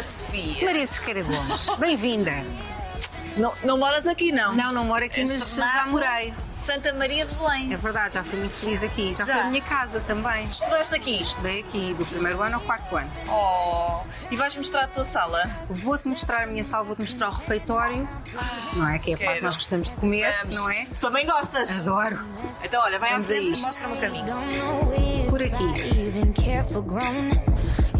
Ana Sofia. Maria Cerqueira Gomes, bem-vinda. Não, não moras aqui, não? Não, não moro aqui, mas já morei. Santa Maria de Belém. É verdade, já fui muito feliz aqui. Já, Já? foi a minha casa também. Estudaste aqui? Estudei aqui, do primeiro ano ao quarto ano. Oh, e vais mostrar a tua sala? Vou-te mostrar a minha sala, vou-te mostrar o refeitório, não é? Que é a parte que nós gostamos de comer, Vamos. não é? Tu também gostas? Adoro. Então, olha, vai à Vamos a frente e isto. mostra-me o caminho. Por aqui.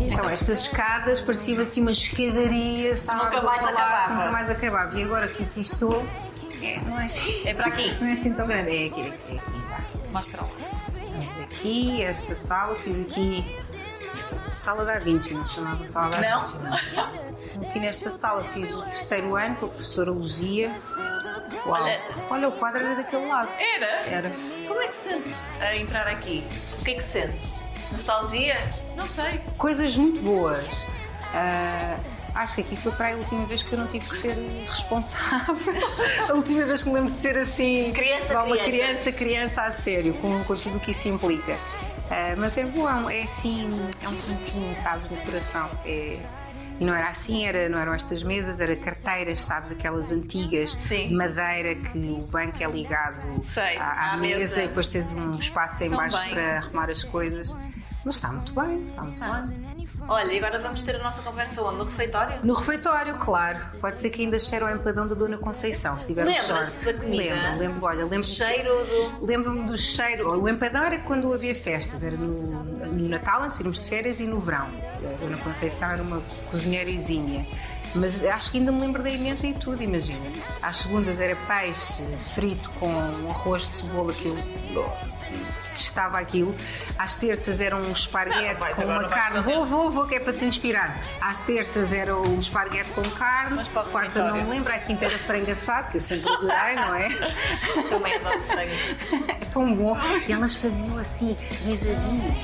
Então, estas escadas pareciam assim uma escadaria, sabe? Nunca mais palácio, acabava. Nunca mais acabava. E agora que aqui estou, é, não é assim. É para aqui. Não é assim tão grande. É aqui, é aqui, é aqui já. Mostra lá. Vamos aqui, esta sala, fiz aqui Sala da Vinci, não se chamava Sala da Não? Vinci. Não. Aqui nesta sala fiz o terceiro ano com a professora Luzia. Uau. Olha. Olha, o quadro era daquele lado. Era? Era. Como é que sentes a entrar aqui? O que é que sentes? Nostalgia? Não sei. Coisas muito boas. Ah, acho que aqui foi para a última vez que eu não tive que ser responsável. a última vez que me lembro de ser assim. Criança, uma criança. criança, criança a sério, com, com tudo o que isso implica. Ah, mas é bom, é assim, é um cantinho, sabes, no coração. É- e não era assim, era, não eram estas mesas, era carteiras, sabes, aquelas antigas Sim. de madeira que o banco é ligado Sei, à, à à mesa, mesa. e depois tens um espaço em baixo para arrumar as coisas. Mas está muito bem, está muito Está. bem. Olha, e agora vamos ter a nossa conversa onde? No refeitório? No refeitório, claro. Pode ser que ainda cheire ao empadão da Dona Conceição, se tiver Lembras-te sorte. da comida? Lembro, lembro, olha, lembro cheiro do. Lembro-me do cheiro. O empadão era quando havia festas, era no, no Natal, antes de irmos de férias, e no verão. A Dona Conceição era uma cozinheira exímia. Mas acho que ainda me lembro da emenda e tudo, imagina. Às segundas era peixe frito com um arroz de cebola que eu testava aquilo. Às terças era um Não, esparguete vais, com uma não carne. Vou, vou, vou, que é para te inspirar. Às terças era o esparguete com carne. Mas para Quarta não refeitório. me lembro. À quinta era frango assado, que eu sempre adorei, não é? Também adoro frango. É tão bom. E elas faziam assim, guisadinho.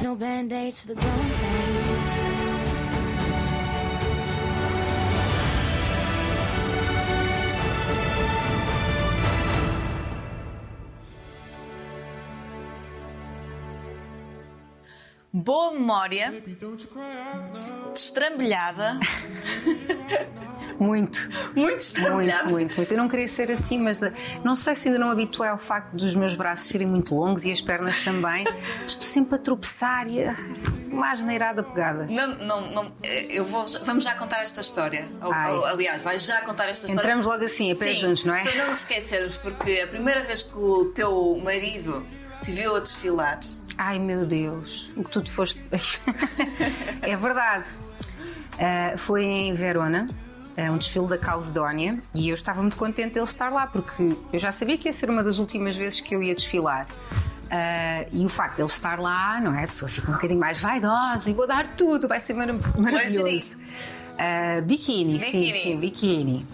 No band-aids for the growing Boa memória, destrambelhada, Muito. muito Muito, destrambelhada. muito, muito. Eu não queria ser assim, mas eh, não sei se ainda não habituei ao facto dos meus braços serem muito longos e as pernas também. Estou sempre a tropeçar e a- uma asneirada pegada. Não, não, não, eu vou, vamos já contar esta história. Ou- Ai. ou, aliás, vais já contar esta história. Entramos logo assim, a pé Sim, juntos, não é? Para não nos esquecermos, porque a primeira vez que o teu marido te viu a desfilar, Ai meu Deus, o que tu te foste. é verdade. Ah, foi em Verona, ah, um desfile da Calcedónia, e eu estava muito contente dele estar lá, porque eu já sabia que ia ser uma das últimas vezes que eu ia desfilar. Ah, e o facto de ele estar lá, não é? A pessoa fica um bocadinho mais vaidosa e vou dar tudo, vai ser marav- maravilhoso. Ah, biquíni, sim, sim, biquíni.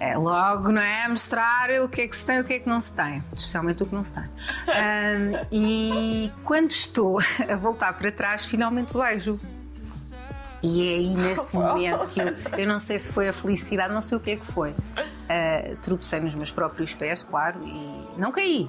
É, logo, não é? Mostrar o que é que se tem e o que é que não se tem. Especialmente o que não se tem. Ahm, e quando estou a voltar para trás, finalmente vejo. E é aí nesse momento que eu, eu não sei se foi a felicidade, não sei o que é que foi. Ah, tropecei nos meus próprios pés, claro, e não caí.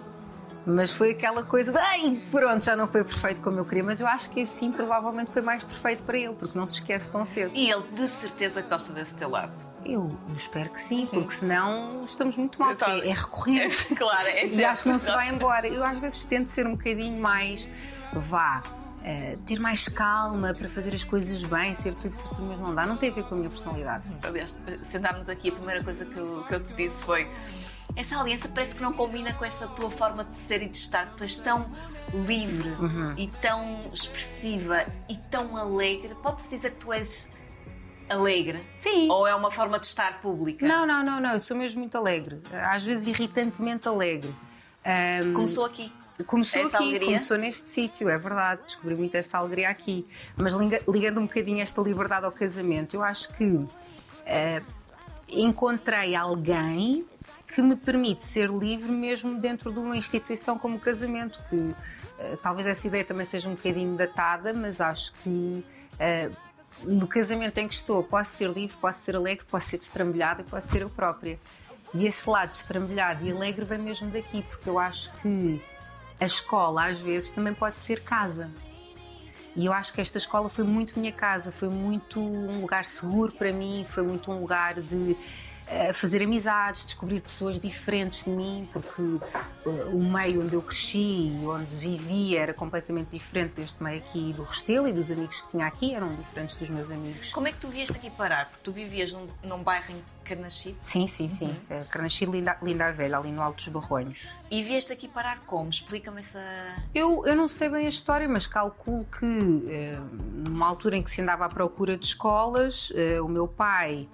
Mas foi aquela coisa de ai, pronto, já não foi perfeito como eu queria, mas eu acho que assim provavelmente foi mais perfeito para ele, porque não se esquece tão cedo. e ele de certeza gosta desse teu lado. Eu, eu espero que sim, porque senão estamos muito mal, porque é, é recorrente. claro, é E acho que não se vai embora. Eu às vezes tento ser um bocadinho mais vá. eh, ter mais calma para fazer as coisas bem, ser tudo certinho, mas não dá, não tem a ver com a minha personalidade. Aliás, sentámos aqui, a primeira coisa que eu, que eu te disse foi: essa aliança parece que não combina com essa tua forma de ser e de estar. Tu és tão livre Uhum. e tão expressiva e tão alegre. Pode-se dizer que tu és alegre? Sim. Ou é uma forma de estar pública? Não, não, não, não, eu sou mesmo muito alegre, às vezes irritantemente alegre. Ahm, Começou aqui. Começou Essa aqui, alegria? começou neste sítio, é verdade. Descobri muito essa alegria aqui. Mas liga- ligando um bocadinho esta liberdade ao casamento, eu acho que eh, encontrei alguém que me permite ser livre mesmo dentro de uma instituição como o casamento, que eh, talvez essa ideia também seja um bocadinho datada, mas acho que eh, no casamento em que estou posso ser livre, posso ser alegre, posso ser destrambelhada e posso ser eu própria. E esse lado destrambelhado e alegre vem mesmo daqui, porque eu acho que a escola às vezes também pode ser casa. E eu acho que esta escola foi muito minha casa, foi muito um lugar seguro para mim, foi muito um lugar de fazer amizades, descobrir pessoas diferentes de mim, porque uh, o meio onde eu cresci, onde vivia, era completamente diferente deste meio aqui do Restelo e dos amigos que tinha aqui eram diferentes dos meus amigos. Como é que tu vieste aqui parar? Porque tu vivias num, num bairro em Carnachide Sim, sim, sim. Uhum. Carnachide Linda, Linda a Velha, ali no Alto dos Barronhos. e vieste aqui parar como? Explica-me essa. Eu, eu não sei bem a história, mas calculo que eh, numa altura em que se andava à procura de escolas, eh, o meu pai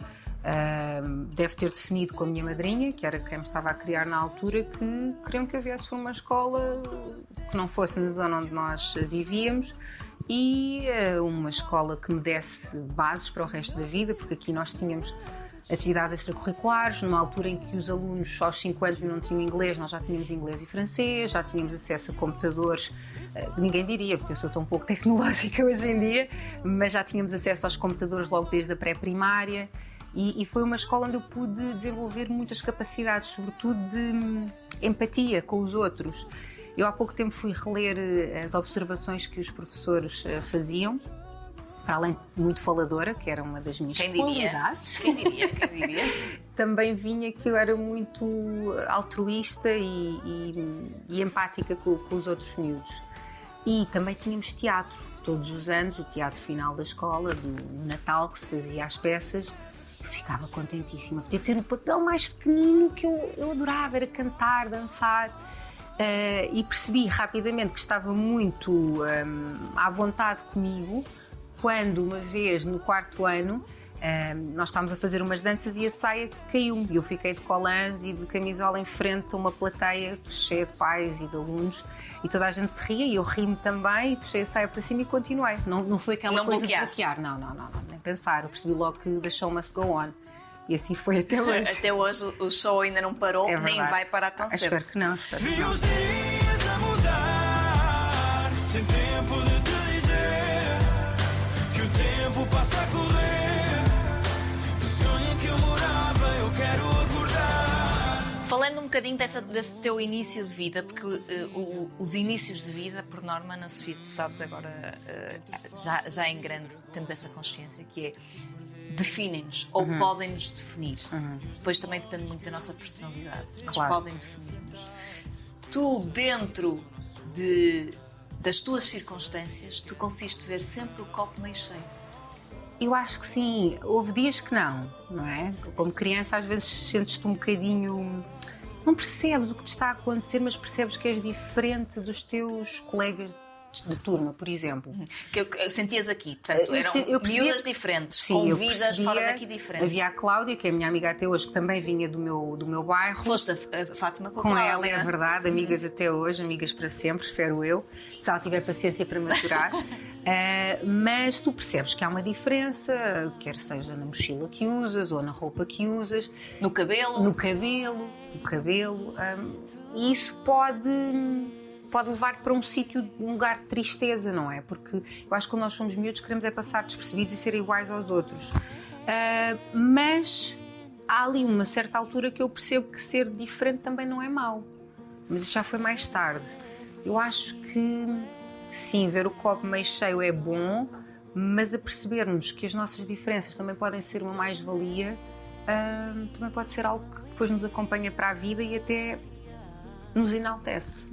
deve ter definido com a minha madrinha, que era quem me estava a criar na altura, que queriam que eu viesse para uma escola que não fosse na zona onde nós vivíamos e eh, uma escola que me desse bases para o resto da vida, porque aqui nós tínhamos atividades extracurriculares, numa altura em que os alunos só aos 5 anos e não tinham inglês, nós já tínhamos inglês e francês, já tínhamos acesso a computadores, eh, ninguém diria, porque eu sou tão pouco tecnológica hoje em dia, mas já tínhamos acesso aos computadores logo desde a pré-primária e, e foi uma escola onde eu pude desenvolver muitas capacidades, sobretudo de hum, empatia com os outros. Eu há pouco tempo fui reler eh, as observações que os professores eh, faziam, para além de muito faladora, que era uma das minhas Quem qualidades. Quem diria? Quem diria? também vinha que eu era muito altruísta e, e- e empática com, com os outros miúdos. E também tínhamos teatro, todos os anos, o teatro final da escola, do Natal, que se fazia às peças. Ficava contentíssima. Podia ter o papel mais pequenino que eu, eu adorava, era cantar, dançar. Eh, e percebi rapidamente que estava muito hum, à vontade comigo quando, uma vez no quarto ano, hum, nós estávamos a fazer umas danças e a saia caiu-me. E eu fiquei de colãs e de camisola em frente a uma plateia cheia de pais e de alunos e toda a gente se ria e eu ri-me também e puxei a saia para cima e continuei. Não, não foi aquela Não coisa bloqueaste? de bloquear, não, não, não, não, nem pensar. Eu percebi logo que the show must go on. E assim foi até hoje. Até hoje o show ainda não parou, É nem vai parar tão cedo. Espero que não. Espero que Vi não. os dias a mudar, sem tempo de Falando um bocadinho dessa- desse teu início de vida, porque eh, o- os inícios de vida, por norma, na Sofia, tu sabes agora, eh, já, já em grande, temos essa consciência que é definem-nos ou Uhum. podem-nos definir. Depois também depende muito da nossa personalidade, mas Claro. podem definir-nos. Tu, dentro de, das tuas circunstâncias, tu conseguiste ver sempre o copo meio cheio. Eu acho que sim. Houve dias que não, não é? Como criança, às vezes sentes-te um bocadinho. Não percebes o que te está a acontecer, mas percebes que és diferente dos teus colegas de turma, por exemplo. Que eu, eu sentias aqui, portanto, Eu eram se- eu percebia- miúdas diferentes, Sim, com eu vidas percebia- fora daqui diferentes. Havia a Cláudia, que é a minha amiga até hoje, que também vinha do meu, do meu bairro. Foste a, Fátima com, Com Cláudia. ela, é verdade, amigas até hoje, amigas para sempre, espero eu, se ela tiver paciência para maturar. Ah, mas tu percebes que há uma diferença, quer seja na mochila que usas ou na roupa que usas, No cabelo. no cabelo, no cabelo, hum, e isso pode, pode levar-te para um sítio, um lugar de tristeza, não é? Porque eu acho que quando nós somos miúdos queremos é passar despercebidos e ser iguais aos outros. Ah, mas há ali uma certa altura que eu percebo que ser diferente também não é mau. Mas isso já foi mais tarde. Eu acho que sim, ver o copo meio cheio é bom, mas a percebermos que as nossas diferenças também podem ser uma mais-valia, hum, também pode ser algo que depois nos acompanha para a vida e até nos enaltece.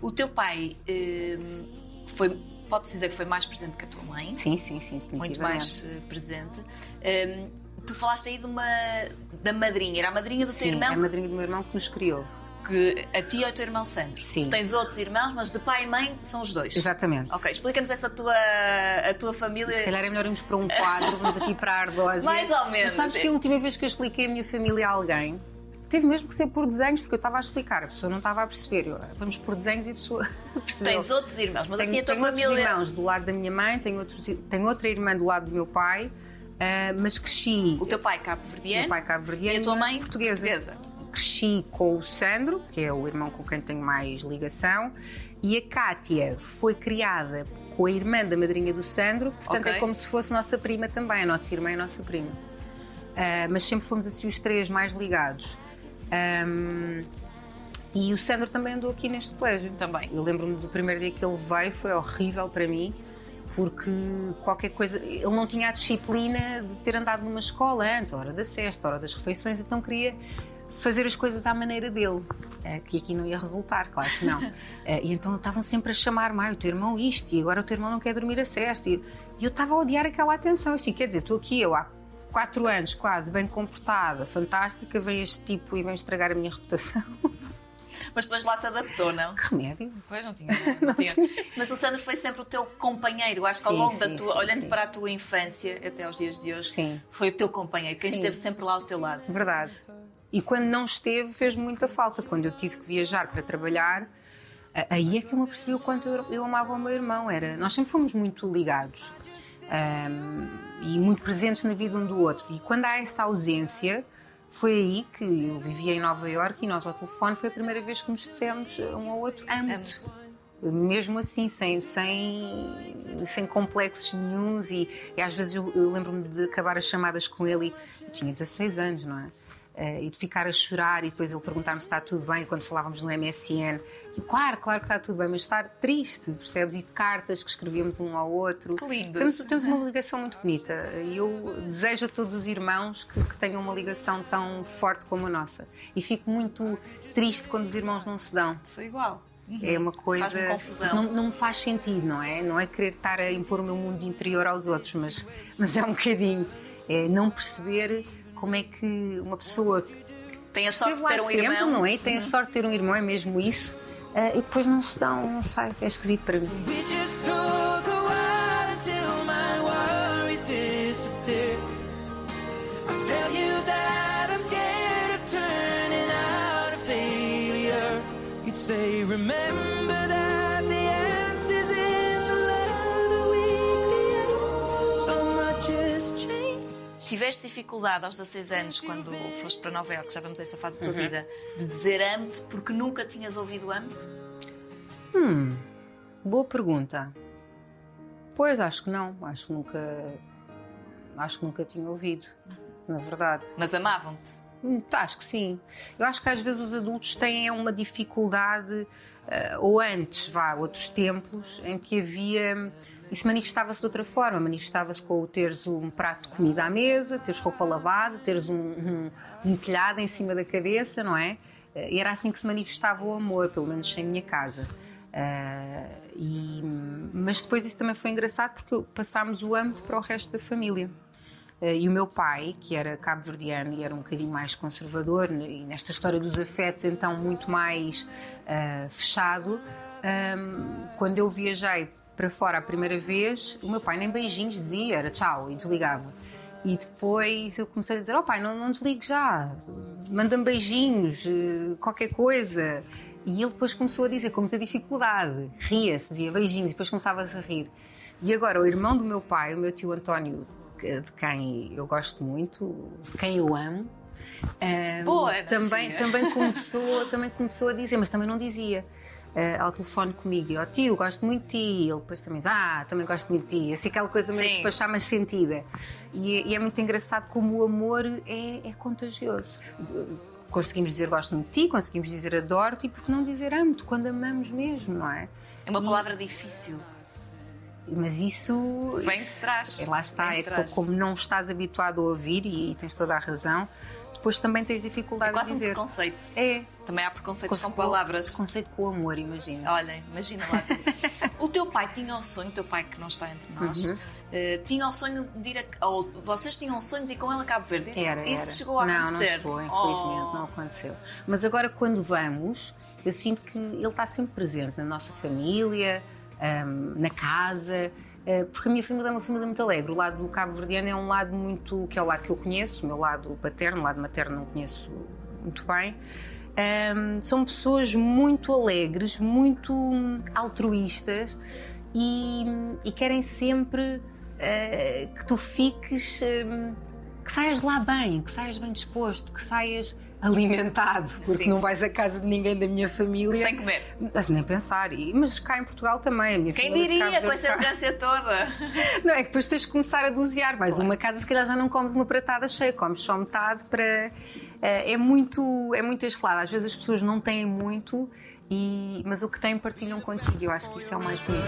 O teu pai hum, foi, pode-se dizer que foi mais presente que a tua mãe, Sim, sim, sim. muito mais eh, presente. Hum, tu falaste aí de uma da madrinha, era a madrinha do teu Sim, irmão é a madrinha do meu irmão que nos criou. que a ti é o teu irmão Sandro. Sim. Tu tens outros irmãos, mas de pai e mãe são os dois. Exatamente. Ok, explica-nos essa tua a tua família. Se calhar é melhor irmos para um quadro, vamos aqui para a Ardósia. Mais ou menos. Mas sabes que a última vez que eu expliquei a minha família a alguém, teve mesmo que ser por desenhos, porque eu estava a explicar, a pessoa não estava a perceber. Eu, vamos por desenhos e a pessoa percebeu. Tens outros irmãos, mas tenho, assim a tua tenho outros família. irmãos do lado da minha mãe, tenho, outros, tenho outra irmã do lado do meu pai, ah, mas cresci. O teu pai cabo-verdiano meu pai cabo-verdiano e a tua mãe portuguesa. portuguesa. Cresci com o Sandro, que é o irmão com quem tenho mais ligação, e a Kátia foi criada com a irmã da madrinha do Sandro, portanto Ok. é como se fosse nossa prima também, a nossa irmã e a nossa prima. Ah, mas sempre fomos assim os três mais ligados. Ahm, E o Sandro também andou aqui neste colégio. Também. Eu lembro-me do primeiro dia que ele veio, foi horrível para mim, porque qualquer coisa. Ele não tinha a disciplina de ter andado numa escola antes, a hora da cesta, a hora das refeições, então queria fazer as coisas à maneira dele. eh, Que aqui não ia resultar, claro que não. Eh, E então estavam sempre a chamar-me, "Ai, o teu irmão isto, e agora o teu irmão não quer dormir a cesta. E e eu estava a odiar aquela atenção. Assim, quer dizer, estou aqui eu há quatro anos, quase, bem comportada, fantástica, vem este tipo e vem estragar a minha reputação. Mas depois lá se adaptou, não? Que remédio. Pois não tinha. Não tinha. Mas o Sandro foi sempre o teu companheiro. Acho que ao Sim, longo da sim, tua, sim, olhando para a tua infância até aos dias de hoje, foi o teu companheiro, quem esteve sempre lá ao teu lado. Verdade. E quando não esteve, fez muita falta. Quando eu tive que viajar para trabalhar, aí é que eu me apercebi o quanto eu, eu amava o meu irmão. Era, nós sempre fomos muito ligados ahm, e muito presentes na vida um do outro. E quando há essa ausência, foi aí que eu vivia em Nova Iorque e nós ao telefone foi a primeira vez que nos dissemos um ao outro amo-te. Amo-te. Mesmo assim, sem, sem, sem complexos nenhuns, e, e às vezes eu, eu lembro-me de acabar as chamadas com ele, e eu tinha 16 anos, não é? Eh, e de ficar a chorar e depois ele perguntar-me se está tudo bem quando falávamos no MSN. E claro, claro que está tudo bem, mas estar triste, percebes? E de cartas que escrevíamos um ao outro. Que lindos. Temos, temos uma ligação muito bonita e eu desejo a todos os irmãos que, que tenham uma ligação tão forte como a nossa. E fico muito triste quando os irmãos não se dão. Sou igual. É uma coisa. Faz-me confusão. Não, não me faz sentido, não é? Não é querer estar a impor o meu mundo interior aos outros, mas, mas é um bocadinho. É não perceber como é que uma pessoa Tem a sorte de ter um sempre, irmão. não é? E tem a sorte de ter um irmão, é mesmo isso. Ah, e depois não se dão, não sei, é esquisito para mim. Tiveste dificuldade aos 16 anos, quando foste para Nova Iorque, já vamos a essa fase da Uhum. tua vida, de dizer amo-te porque nunca tinhas ouvido amo-te? Boa pergunta. Pois, acho que não. Acho que nunca. Acho que nunca tinha ouvido, na verdade. Mas amavam-te. Hum, Acho que sim. Eu acho que às vezes os adultos têm uma dificuldade, eh, ou antes, vá, outros tempos, em que havia. Isso manifestava-se de outra forma. Manifestava-se com teres um prato de comida à mesa, teres roupa lavada, teres um, um, um telhado em cima da cabeça, não é? Eh, E era assim que se manifestava o amor, pelo menos em minha casa. Ah, e- mas depois isso também foi engraçado porque passámos o âmbito para o resto da família. Eh, E o meu pai, que era cabo-verdiano e era um bocadinho mais conservador, e nesta história dos afetos, então muito mais ah, fechado, ahm, quando eu viajei para fora a primeira vez, o meu pai nem beijinhos dizia, era tchau e desligava. E depois eu comecei a dizer: Oh pai, não, não desligue já, manda-me beijinhos, eh, qualquer coisa. E ele depois começou a dizer com muita dificuldade, ria-se, dizia beijinhos, e depois começava-se a rir. E agora, o irmão do meu pai, o meu tio António, de quem eu gosto muito, de quem eu amo, ahm, Boa, também, também, começou, também começou a dizer, mas também não dizia. Ah, ao telefone comigo, e ó tio, gosto muito de ti. E ele depois também diz, ah, também gosto muito de ti. Assim, aquela coisa meio Sim. despachar, mas sentida. E, é- e é muito engraçado como o amor é, é contagioso. Conseguimos dizer gosto muito de ti, conseguimos dizer adoro-te, e por que não dizer amo-te quando amamos mesmo, não é? É uma palavra difícil. Mas isso. Vem de trás. É, lá está, é trás. como não estás habituado a ouvir, e, tens toda a razão, depois também tens dificuldade É quase um dizer. preconceito. É. Também há preconceitos com Com- palavras. Preconceito com o amor, imagina. Olhem, imagina lá tu. O teu pai tinha o sonho, o teu pai que não está entre nós, Uhum. eh, tinha o sonho de ir a, ou vocês tinham o sonho de ir com ele a Cabo Verde. Isso, Era, isso era. chegou a não, acontecer. Não, chegou, infelizmente, Oh. não aconteceu. Mas agora, quando vamos, eu sinto que ele está sempre presente na nossa família, ahm, na casa, eh, porque a minha família é uma família muito alegre. O lado do Cabo Verdeano é um lado muito. que é o lado que eu conheço, o meu lado paterno, o lado materno não conheço muito bem. Ahm, são pessoas muito alegres, muito hum, altruístas e, e querem sempre eh, que tu fiques. hum, que saias lá bem, que saias bem disposto, que saias alimentado, porque Sim. não vais à casa de ninguém da minha família. Sem comer. Mas nem pensar. Mas cá em Portugal também. A minha Quem diria com essa elegância toda? Não, é que depois tens de começar a dosear. Vais a uma casa, se calhar já não comes uma pratada cheia, comes só metade para. É, é muito é muito este lado. Às vezes as pessoas não têm muito, e, mas o que têm partilham contigo. Eu acho que isso é o mais bonito.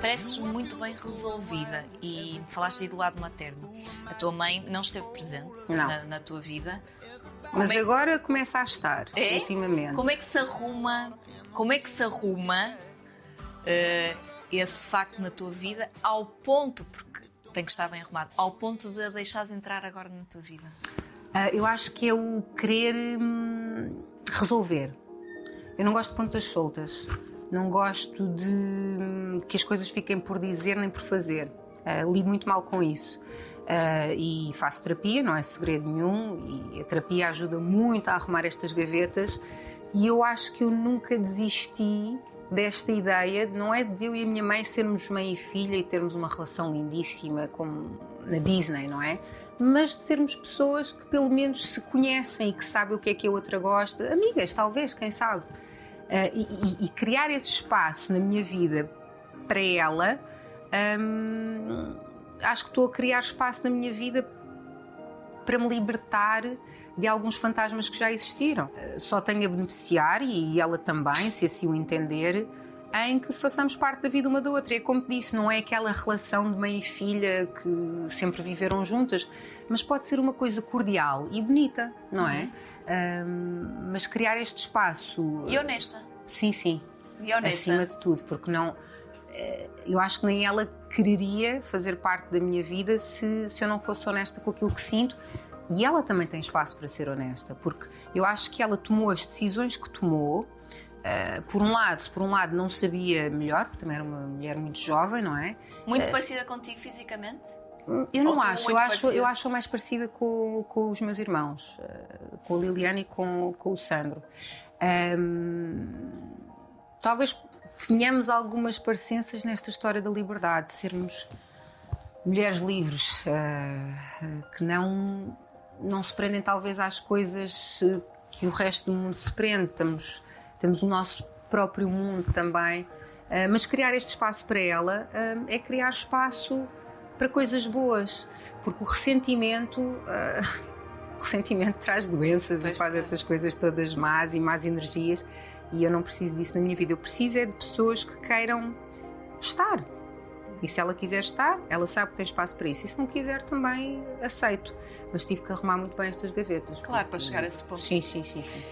Pareces muito bem resolvida e falaste aí do lado materno. A tua mãe não esteve presente na, na tua vida. Mas é- agora começa a estar, É? ultimamente. Como é que se arruma, como é que se arruma eh, esse facto na tua vida ao ponto, porque tem que estar bem arrumado, ao ponto de a deixares entrar agora na tua vida? Ah, eu acho que é o querer hum, resolver. Eu não gosto de pontas soltas. Não gosto de hum, que as coisas fiquem por dizer nem por fazer. Ah, lido muito mal com isso. Ah, e faço terapia, não é segredo nenhum. E a terapia ajuda muito a arrumar estas gavetas. E eu acho que eu nunca desisti desta ideia, não é de eu e a minha mãe sermos mãe e filha e termos uma relação lindíssima como na Disney, não é? Mas de sermos pessoas que pelo menos se conhecem e que sabem o que é que a outra gosta, amigas, talvez, quem sabe. Ah, e, e- criar esse espaço na minha vida para ela, hum, acho que estou a criar espaço na minha vida para me libertar de alguns fantasmas que já existiram. Eh, Só tenho a beneficiar, e ela também, se assim o entender, em que façamos parte da vida uma da outra. É como te disse, não é aquela relação de mãe e filha que sempre viveram juntas, mas pode ser uma coisa cordial e bonita, não é? Ahm, mas criar este espaço. E honesta. Sim, sim. E honesta. Acima de tudo, porque não. Eh, Eu acho que nem ela quereria fazer parte da minha vida se, se eu não fosse honesta com aquilo que sinto. E ela também tem espaço para ser honesta, porque eu acho que ela tomou as decisões que tomou. eh, por um lado, por um lado não sabia melhor, porque também era uma mulher muito jovem, não é? Muito parecida contigo fisicamente? Eu não acho, eu acho, eu acho mais parecida com, com os meus irmãos, eh, com a Liliana e com, com o Sandro. Ahm, talvez tenhamos algumas parecenças nesta história da liberdade, de sermos mulheres livres, eh, que não, não se prendem talvez às coisas eh, que o resto do mundo se prende. Temos, temos o nosso próprio mundo também. Eh, mas criar este espaço para ela é criar espaço para coisas boas, porque o ressentimento. o ressentimento traz doenças Pois e faz essas coisas todas más e más energias e eu não preciso disso na minha vida. Eu preciso é de pessoas que queiram estar. E se ela quiser estar, ela sabe que tem espaço para isso. E se não quiser, também aceito. Mas tive que arrumar muito bem estas gavetas. Claro, para chegar a esse ponto. Sim, sim, sim, sim.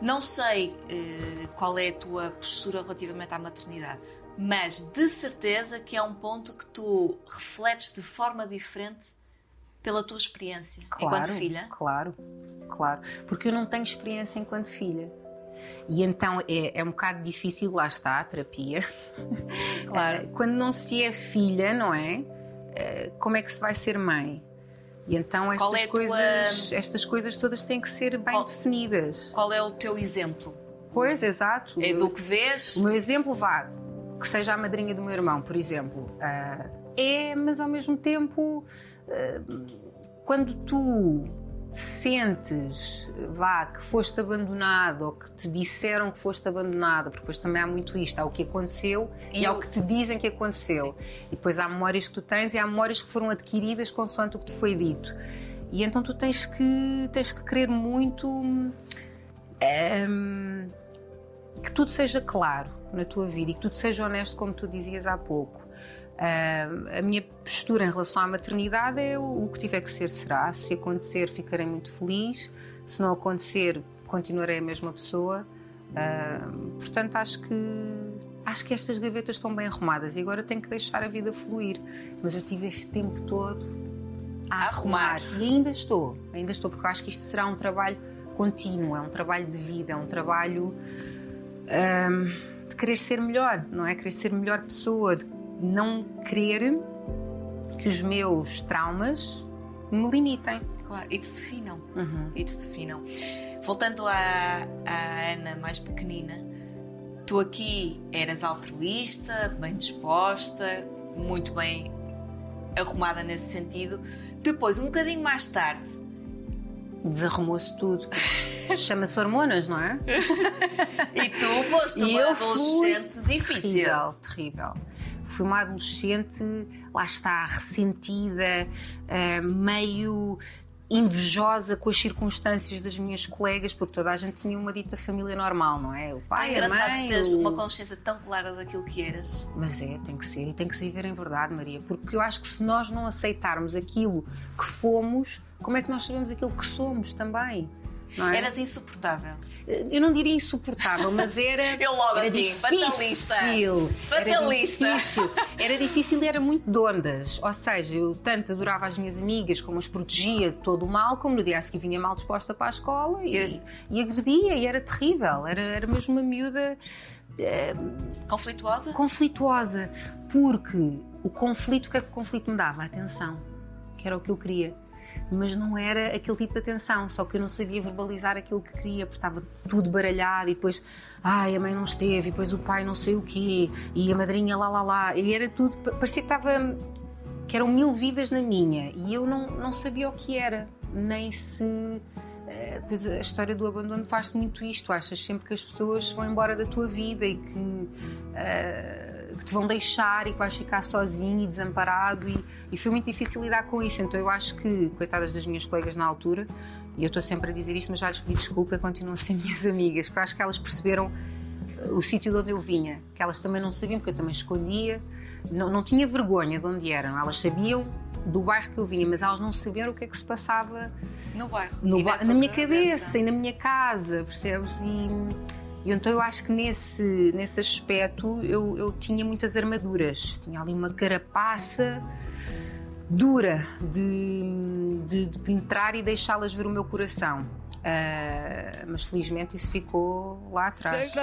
Não sei eh, qual é a tua postura relativamente à maternidade, mas de certeza que é um ponto que tu refletes de forma diferente pela tua experiência enquanto filha. Claro, claro. Porque eu não tenho experiência enquanto filha. E então é, é um bocado difícil, lá está, a terapia. Claro. Eh, Quando não se é filha, não é? Eh, Como é que se vai ser mãe? E então estas, é a tua- coisas, estas coisas todas têm que ser bem Qual- definidas. Qual é o teu exemplo? Pois, exato. É do que vês? O meu exemplo vá, que seja a madrinha do meu irmão, por exemplo. Ah, é, mas ao mesmo tempo, quando tu sentes, vá, que foste abandonado ou que te disseram que foste abandonada, porque depois também há muito isto, há o que aconteceu e, E há o- que te dizem que aconteceu. E depois há memórias que tu tens e há memórias que foram adquiridas consoante o que te foi dito. E então tu tens que, tens que querer muito. hum, que tudo seja claro na tua vida e que tudo seja honesto, como tu dizias há pouco. Ah, a minha postura em relação à maternidade é o, o que tiver que ser, será. Se acontecer, ficarei muito feliz. Se não acontecer, continuarei a mesma pessoa. Ah, portanto, acho que acho que estas gavetas estão bem arrumadas e agora tenho que deixar a vida fluir. Mas eu tive este tempo todo a arrumar. arrumar. E ainda estou, ainda estou, porque acho que isto será um trabalho contínuo, é um trabalho de vida, é um trabalho hum, de querer ser melhor, não é? Querer ser melhor pessoa, de não querer que os meus traumas me limitem. Claro, e te definam. Uhum. E te definam. Voltando à, à Ana mais pequenina, tu aqui eras altruísta, bem disposta, muito bem arrumada nesse sentido. Depois, um bocadinho mais tarde, Desarrumou-se tudo. Chama-se hormonas, não é? E tu foste E uma adolescente difícil. Terrível, terrível. Fui uma adolescente, lá está, ressentida, eh, meio invejosa com as circunstâncias das minhas colegas, porque toda a gente tinha uma dita família normal, não é? O É pai, a engraçado mãe, teres o- uma consciência tão clara daquilo que eras. Mas é, tem que ser e tem que se viver em verdade, Maria, porque eu acho que se nós não aceitarmos aquilo que fomos, como é que nós sabemos aquilo que somos também? Não é? Eras insuportável. Eu não diria insuportável, mas era. Eu logo era assim, fatalista. difícil. Fatalista. Era difícil. Era difícil e era muito de ondas. Ou seja, eu tanto adorava as minhas amigas, como as protegia de todo o mal, como no dia a seguir vinha mal disposta para a escola e, Eras- e agredia, e era terrível. Era, era mesmo uma miúda eh, Conflituosa? conflituosa. Porque o conflito, o que é que o conflito me dava? Atenção. Que era o que eu queria. Mas não era aquele tipo de atenção, só que eu não sabia verbalizar aquilo que queria, porque estava tudo baralhado e depois, ai, a mãe não esteve, e depois o pai não sei o quê, e a madrinha lá lá lá, e era tudo, pa- parecia que estava, que eram mil vidas na minha, e eu não, não sabia o que era, nem se. eh, Depois a história do abandono faz muito isto. Achas sempre que as pessoas vão embora da tua vida e que, eh, que te vão deixar e que vais ficar sozinho e desamparado. E, e foi muito difícil lidar com isso. Então eu acho que, coitadas das minhas colegas na altura, e eu estou sempre a dizer isto, mas já lhes pedi desculpa, continuam a ser minhas amigas, porque eu acho que elas perceberam eh, o sítio de onde eu vinha, que elas também não sabiam, porque eu também escondia, não, não tinha vergonha de onde eram, elas sabiam do bairro que eu vinha, mas elas não sabiam o que é que se passava No bairro. no ba- na minha cabeça e na minha casa, percebes? E, e então eu acho que nesse, nesse aspecto eu, eu tinha muitas armaduras, tinha ali uma carapaça dura de, de, de penetrar e deixá-las ver o meu coração. Ah, mas felizmente isso ficou lá atrás. Sex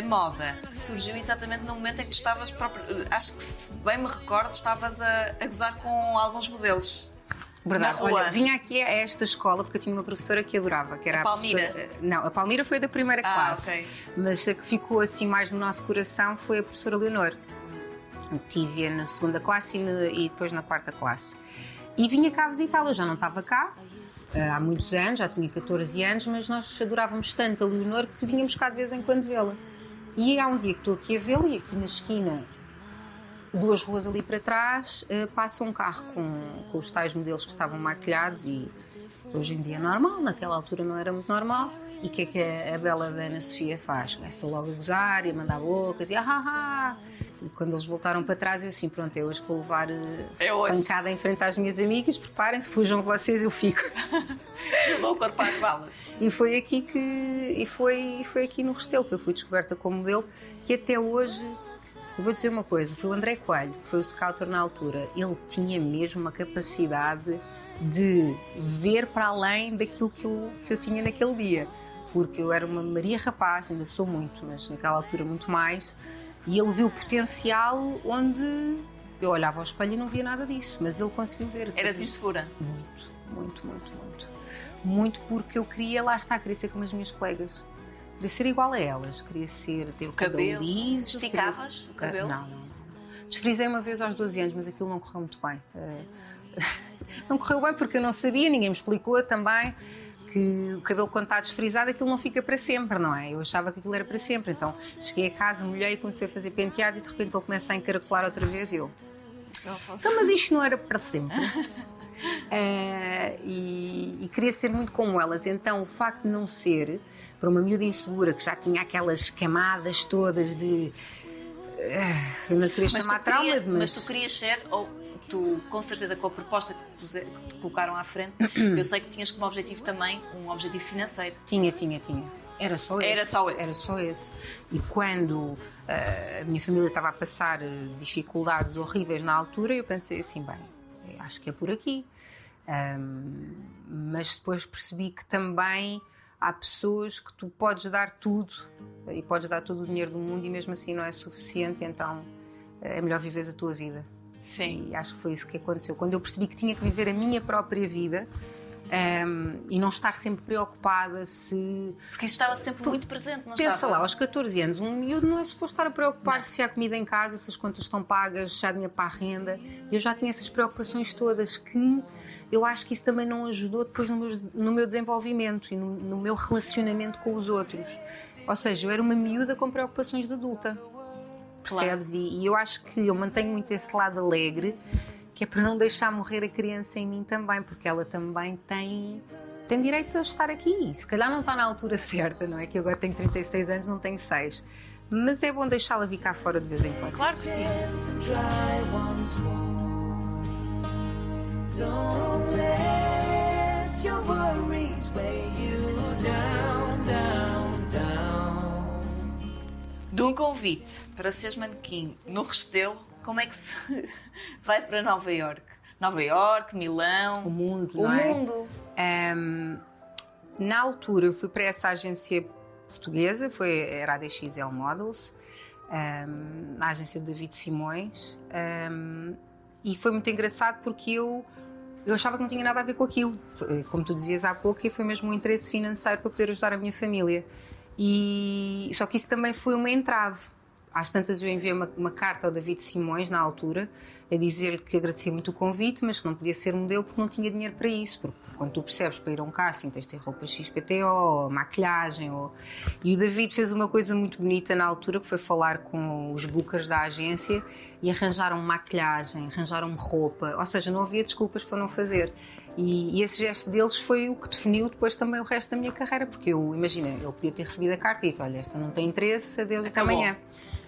A moda surgiu exatamente no momento em que tu estavas próprio. Acho que, se bem me recordo, estavas a, a gozar com alguns modelos. Verdade. Na rua. Olha, vinha aqui a esta escola porque eu tinha uma professora que adorava, que era A a, Palmira? professora- Não, a Palmira foi da primeira Ah, classe. ok. Mas a que ficou assim mais no nosso coração foi a professora Leonor. Tive-a na segunda classe e, na- e depois na quarta classe. E vinha cá visitá-la, já não estava cá. ah, Há muitos anos, já tinha 14 anos, mas nós adorávamos tanto a Leonor que vinhamos cá de vez em quando vê-la. E há um dia que estou aqui a vê-la e aqui na esquina duas ruas ali para trás, eh, passa um carro com, com os tais modelos que estavam maquilhados e hoje em dia é normal, naquela altura não era muito normal. E o que é que a, a bela Ana Sofia faz? Começa logo a gozar e a mandar bocas e ah, ah, ah. E quando eles voltaram para trás, eu assim, pronto, eu hoje vou levar eh, É hoje. pancada em frente às minhas amigas, preparem-se, fujam vocês, eu fico. Eu dou o corpo às balas. E foi aqui que e foi, e foi aqui no Restelo que eu fui descoberta como modelo, que até hoje eu vou dizer uma coisa, foi o André Coelho, que foi o scouter na altura, ele tinha mesmo uma capacidade de ver para além daquilo que eu, que eu tinha naquele dia. Porque eu era uma Maria Rapaz, ainda sou muito, mas naquela altura muito mais, e ele viu o potencial onde eu olhava ao espelho e não via nada disso, mas ele conseguiu ver. Eras insegura. Muito, muito, muito, muito. Muito porque eu queria, lá está, queria ser como as minhas colegas. Queria ser igual a elas, queria ser, ter o cabelo, Cabelo. liso. Esticavas queria- o cabelo? Ah, Não, não, não. Desfrisei uma vez aos 12 anos, mas aquilo não correu muito bem. Eh, Não correu bem porque eu não sabia, ninguém me explicou também que o cabelo quando está desfrisado aquilo não fica para sempre, não é? Eu achava que aquilo era para sempre, então cheguei a casa, molhei e comecei a fazer penteados e de repente ele começa a encaracolar outra vez e eu... Fosse- Então, mas isto não era para sempre. Eh, e, e queria ser muito como elas. Então, o facto de não ser, para uma miúda insegura que já tinha aquelas camadas todas de. eh, eu não queria Mas chamar trauma, queria- mas. mas tu querias ser, ou tu, com certeza, com a proposta que, te colocaram à frente, eu sei que tinhas como objetivo também um objetivo financeiro. Tinha, tinha, tinha. Era só esse. Era só esse. Era só esse. E quando eh, a minha família estava a passar eh, dificuldades horríveis na altura, eu pensei assim, bem, eu acho que é por aqui. Ahm, mas depois percebi que também há pessoas que tu podes dar tudo e podes dar todo o dinheiro do mundo e mesmo assim não é suficiente, então eh, é melhor viveres a tua vida. Sim. E acho que foi isso que aconteceu. Quando eu percebi que tinha que viver a minha própria vida, Um, e não estar sempre preocupada se. Porque isso estava sempre muito presente, não Pensa estava? lá, aos 14 anos, um miúdo não é suposto estar a preocupar-se se há comida em casa, se as contas estão pagas, se há dinheiro para a renda. Eu já tinha essas preocupações todas que eu acho que isso também não ajudou depois no meu, no meu desenvolvimento e no, no meu relacionamento com os outros. Ou seja, eu era uma miúda com preocupações de adulta. Percebes? E, e eu acho que eu mantenho muito esse lado alegre, que é para não deixar morrer a criança em mim também, porque ela também tem, tem direito a estar aqui. Se calhar não está na altura certa, não é? Que eu agora tenho 36 anos, não tenho 6. Mas é bom deixá-la vir cá fora de vez em quando. Claro que sim. Don't let your worries weigh you down, down, down. De um convite para seres manequim no Restelo, como é que se vai para Nova York? Nova York, Milão, O mundo, o é? mundo. Ahm, na altura eu fui para essa agência portuguesa, foi, era a DXL Models, ahm, a agência do David Simões, ahm, e foi muito engraçado porque eu, eu achava que não tinha nada a ver com aquilo. Como tu dizias há pouco, e foi mesmo um interesse financeiro para poder ajudar a minha família. E, só que isso também foi uma entrave. Às tantas eu enviei uma, uma carta ao David Simões, na altura, a dizer que agradecia muito o convite, mas que não podia ser modelo porque não tinha dinheiro para isso. Porque quando tu percebes para ir a um casting tens de ter roupa XPTO, maquilhagem. Ou... E o David fez uma coisa muito bonita na altura, que foi falar com os bookers da agência e arranjaram maquilhagem, arranjaram roupa. Ou seja, não havia desculpas para não fazer. E, e esse gesto deles foi o que definiu depois também o resto da minha carreira, porque eu, imagina, ele podia ter recebido a carta e dito: Olha, esta não tem interesse, adeus até amanhã.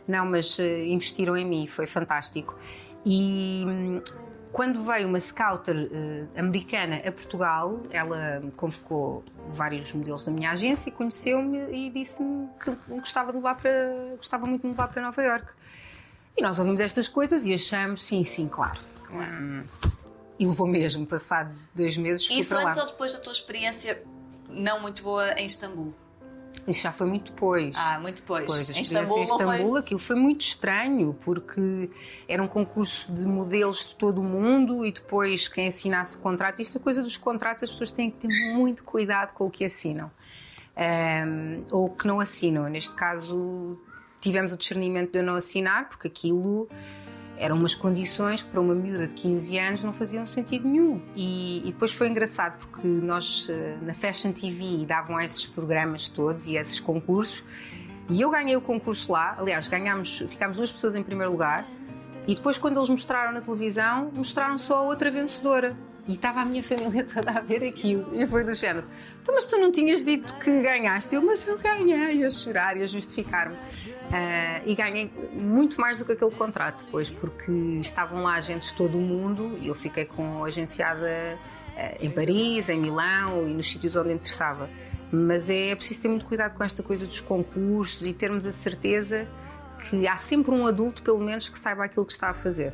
Não, mas eh, investiram em mim, foi fantástico. E hum, quando veio uma scouter eh, americana a Portugal, ela convocou vários modelos da minha agência, conheceu-me e disse-me que gostava de levar para, gostava muito de me levar para Nova York. E nós ouvimos estas coisas e achamos, sim, sim, claro. Hum, E levou mesmo, passado dois meses, Isso antes ou depois da tua experiência não muito boa em Istambul? Isso já foi muito depois. Ah, muito depois. Pois, a em Istambul, em Istambul, foi... aquilo foi muito estranho, porque era um concurso de modelos de todo o mundo e depois quem assinasse o contrato, isto é coisa dos contratos, as pessoas têm que ter muito cuidado com o que assinam. Ahm, ou que não assinam. Neste caso, tivemos o discernimento de eu não assinar, porque aquilo eram umas condições que para uma miúda de 15 anos não faziam sentido nenhum. E, e depois foi engraçado porque nós eh, na Fashion TV davam esses programas todos e esses concursos e eu ganhei o concurso lá. Aliás, ganhámos, ficámos duas pessoas em primeiro lugar e depois quando eles mostraram na televisão mostraram só a outra vencedora. E estava a minha família toda a ver aquilo. E foi do género: então, mas tu não tinhas dito que ganhaste? Eu, mas eu ganhei, a chorar e a justificar-me. Ah, e ganhei muito mais do que aquele contrato, depois, porque estavam lá agentes de todo o mundo e eu fiquei com agenciada ah, em Paris, em Milão e nos sítios onde interessava. Mas é preciso ter muito cuidado com esta coisa dos concursos e termos a certeza que há sempre um adulto, pelo menos, que saiba aquilo que está a fazer.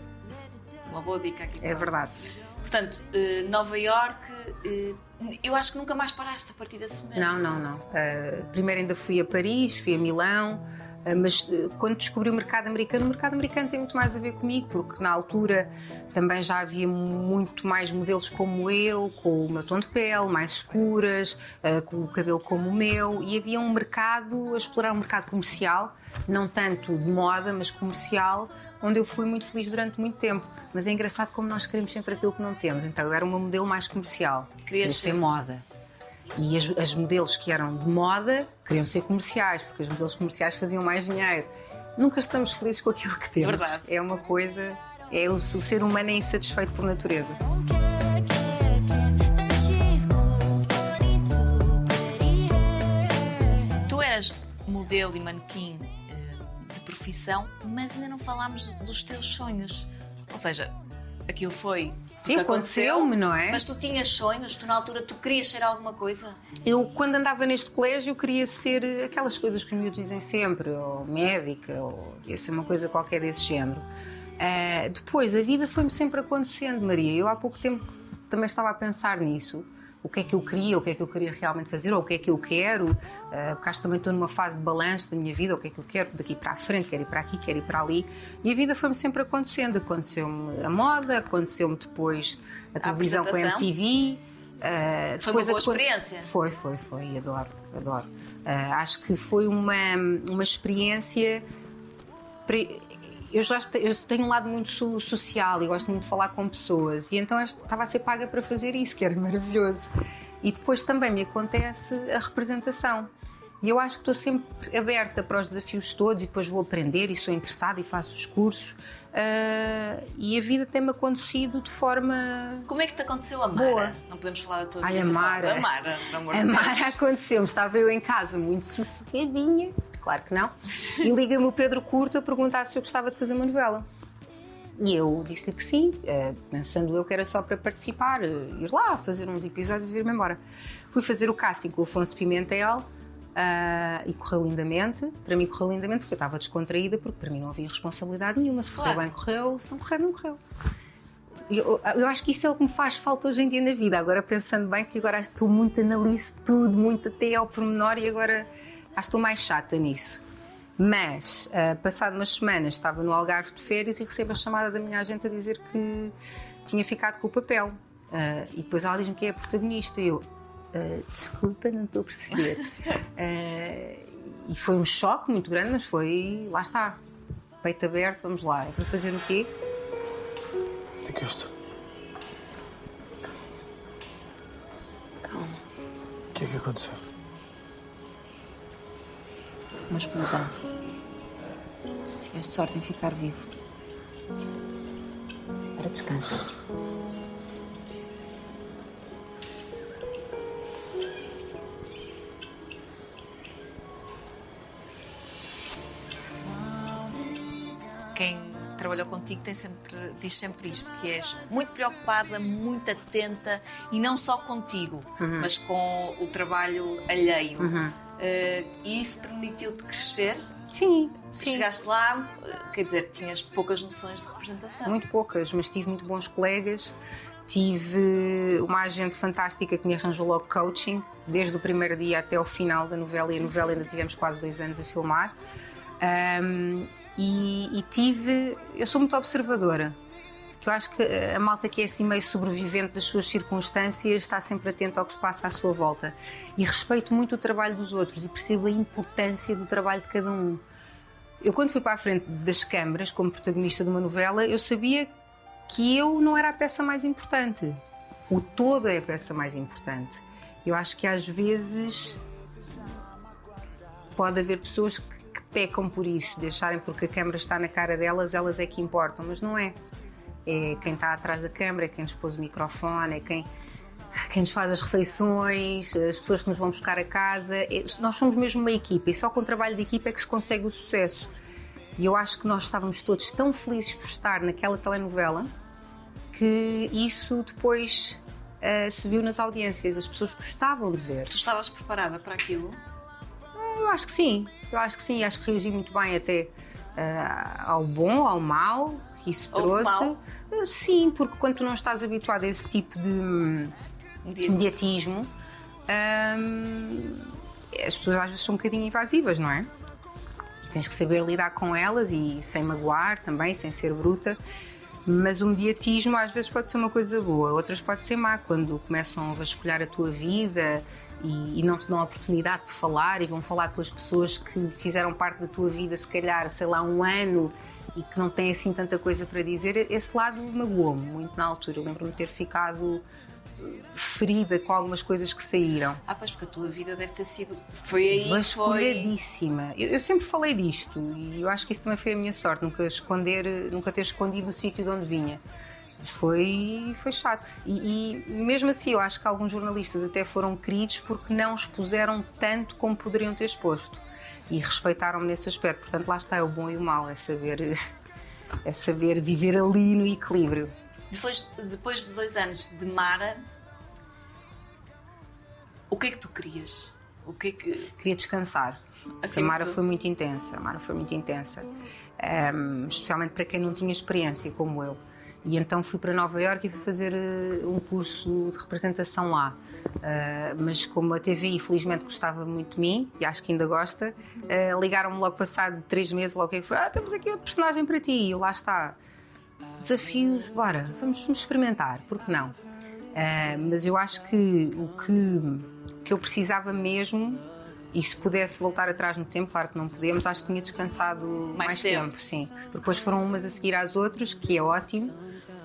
Uma boa dica aqui. É verdade. Portanto, eh, Nova York, eh, eu acho que nunca mais paraste a partir desse momento. Não, não, não. Uh, primeiro ainda fui a Paris, fui a Milão, uh, mas uh, quando descobri o mercado americano, o mercado americano tem muito mais a ver comigo, porque na altura também já havia muito mais modelos como eu, com o meu tom de pele, mais escuras, com o cabelo como o meu, e havia um mercado, a explorar um mercado comercial, não tanto de moda, mas comercial, onde eu fui muito feliz durante muito tempo. Mas é engraçado como nós queremos sempre aquilo que não temos. Então eu era uma modelo mais comercial. Queria ser. ser moda. E as, as modelos que eram de moda queriam ser comerciais, porque os modelos comerciais faziam mais dinheiro. Nunca estamos felizes com aquilo que temos. Verdade. É uma coisa. É o, o ser humano é insatisfeito por natureza. Tu eras modelo e manequim profissão, mas ainda não falámos dos teus sonhos. Ou seja, aquilo foi. Sim, aconteceu-me, não é? Mas tu tinhas sonhos, tu na altura tu querias ser alguma coisa? Eu, quando andava neste colégio, eu queria ser aquelas coisas que os miúdos dizem sempre, ou médica, ou ia ser uma coisa qualquer desse género. Ah, depois, a vida foi-me sempre acontecendo, Maria. Eu há pouco tempo também estava a pensar nisso. O que é que eu queria, o que é que eu queria realmente fazer, ou o que é que eu quero. Ah, porque acho que também estou numa fase de balanço da minha vida, o que é que eu quero daqui para a frente, quero ir para aqui, quero ir para ali. E a vida foi-me sempre acontecendo. Aconteceu-me a moda, aconteceu-me depois a televisão com a. MTV. Uh, Foi uma boa a experiência. Foi, foi, foi. Adoro, adoro. Uh, acho que foi uma, uma experiência. pre- Eu já eu tenho um lado muito so- social e gosto muito de falar com pessoas, e então esta- estava a ser paga para fazer isso, que era maravilhoso. E depois também me acontece a representação. E eu acho que estou sempre aberta para os desafios todos e depois vou aprender e sou interessada e faço os cursos. Uh, e a vida tem-me acontecido de forma Como é que te aconteceu a Mara? Boa. Não podemos falar da tua Ai, a Mara. da Mara, pelo amor A de Deus. Mara aconteceu-me, estava eu em casa muito sossegadinha, claro que não, e liga-me o Pedro Curto a perguntar se eu gostava de fazer uma novela. E eu disse-lhe que sim, eh, pensando eu que era só para participar, eh, ir lá, fazer uns episódios e vir-me embora. Fui fazer o casting com o Afonso Pimentel ah, e correu lindamente. Para mim correu lindamente porque eu estava descontraída, porque para mim não havia responsabilidade nenhuma. Se correu Claro. bem, correu, se não correr, não correu. Eu, eu acho que isso é o que me faz falta hoje em dia na vida. Agora pensando bem que agora estou muito analiso tudo, muito até ao pormenor e agora acho que estou mais chata nisso. Mas, ah, passado umas semanas, estava no Algarve de férias e recebo a chamada da minha agente a dizer que tinha ficado com o papel. Ah, e depois ela diz-me que é a protagonista. E eu, ah, desculpa, não estou a perceber. Ah, e foi um choque muito grande, mas foi, lá está, peito aberto, vamos lá. É para fazer o quê? Onde é que eu estou? Calma, O que é que aconteceu? Uma explosão. Tiveste sorte em ficar vivo. Agora descansa. Quem trabalhou contigo tem sempre, diz sempre isto, que és muito preocupada, muito atenta e não só contigo, Uhum. mas com o trabalho alheio. Eh, e isso permitiu-te crescer. Sim, sim. Chegaste lá, eh, quer dizer, tinhas poucas noções de representação. Muito poucas, mas tive muito bons colegas. Tive uma agente fantástica que me arranjou logo coaching, desde o primeiro dia até o final da novela, e a novela ainda tivemos quase dois anos a filmar. Ahm, e, e tive. Eu sou muito observadora, porque eu acho que a malta que é assim meio sobrevivente das suas circunstâncias está sempre atento ao que se passa à sua volta. E respeito muito o trabalho dos outros e percebo a importância do trabalho de cada um. Eu, quando fui para a frente das câmaras, como protagonista de uma novela, eu sabia que eu não era a peça mais importante. O todo é a peça mais importante. Eu acho que às vezes pode haver pessoas que, que pecam por isso, de acharem porque a câmara está na cara delas, elas é que importam, mas não é. É quem está atrás da câmara, é quem nos pôs o microfone, é quem, quem nos faz as refeições, as pessoas que nos vão buscar a casa. É- nós somos mesmo uma equipa e só com o trabalho de equipa é que se consegue o sucesso. E eu acho que nós estávamos todos tão felizes por estar naquela telenovela que isso depois eh, se viu nas audiências. As pessoas gostavam de ver. Tu estavas preparada para aquilo? Eu acho que sim, eu acho que sim, acho que reagi muito bem até ah, ao bom, ao mau que isso Houve trouxe. mau? Ah, Sim, porque quando tu não estás habituado a esse tipo de dia mediatismo, hum, as pessoas às vezes são um bocadinho invasivas, não é? E tens que saber lidar com elas e sem magoar também, sem ser bruta. Mas o mediatismo às vezes pode ser uma coisa boa, outras pode ser má, quando começam a vasculhar a tua vida e, e não te dão a oportunidade de falar e vão falar com as pessoas que fizeram parte da tua vida, se calhar, sei lá, um ano e que não têm assim tanta coisa para dizer. Esse lado magoou-me muito na altura. Eu lembro-me de ter ficado ferida com algumas coisas que saíram. Ah, pois, porque a tua vida deve ter sido. Foi aí que foi. Vasculhadíssima. Eu, eu sempre falei disto e eu acho que isso também foi a minha sorte, nunca esconder, nunca ter escondido o sítio de onde vinha. Mas foi, foi chato. E, e mesmo assim, eu acho que alguns jornalistas até foram queridos porque não expuseram tanto como poderiam ter exposto. E respeitaram-me nesse aspecto. Portanto, lá está é o bom e o mau, é saber, é saber viver ali no equilíbrio. Depois, depois de dois anos de Mara, o que é que tu querias? O que é que. queria descansar. Acima a Mara tudo. foi muito intensa, a Mara foi muito intensa, Ahm, especialmente para quem não tinha experiência como eu. E então fui para Nova Iorque e fui fazer eh, um curso de representação lá. Ah, mas como a TVI felizmente gostava muito de mim, e acho que ainda gosta, ah, ligaram-me logo passado três meses, logo que é que foi, ah, temos aqui outro personagem para ti, e eu lá está. Desafios, bora, vamos, vamos experimentar, por que não? Mas eu acho que o que, que eu precisava mesmo, e se pudesse voltar atrás no tempo, claro que não podemos, acho que tinha descansado mais, Mais tempo. tempo, sim. Porque depois foram umas a seguir às outras, que é ótimo.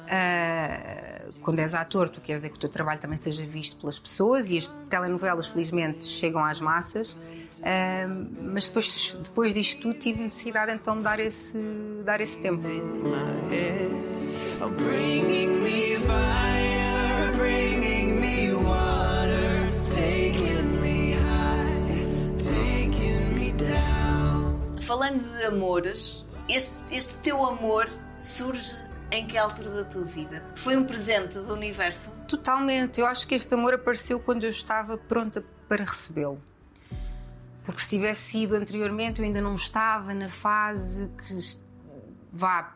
Ah, quando és ator, tu queres é que o teu trabalho também seja visto pelas pessoas e as telenovelas, felizmente, chegam às massas. Ah, mas depois, depois disto tudo, tive necessidade então de dar esse, dar esse tempo. Falando de amores, este, este teu amor surge em que altura da tua vida? Foi um presente do universo? Totalmente. Eu acho que este amor apareceu quando eu estava pronta para recebê-lo. Porque se tivesse sido anteriormente, eu ainda não estava na fase que vá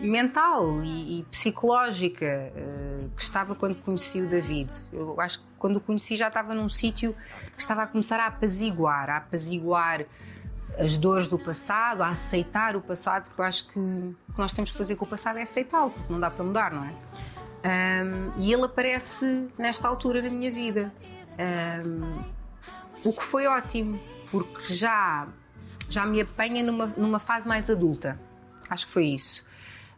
mental e, e psicológica eh, que estava quando conheci o David. Eu acho que quando o conheci já estava num sítio que estava a começar a apaziguar, a apaziguar as dores do passado, a aceitar o passado, porque eu acho que o que nós temos que fazer com o passado é aceitá-lo, porque não dá para mudar, não é? Ahm, e ele aparece nesta altura na minha vida. Ahm, o que foi ótimo, porque já, já me apanha numa, numa fase mais adulta. Acho que foi isso.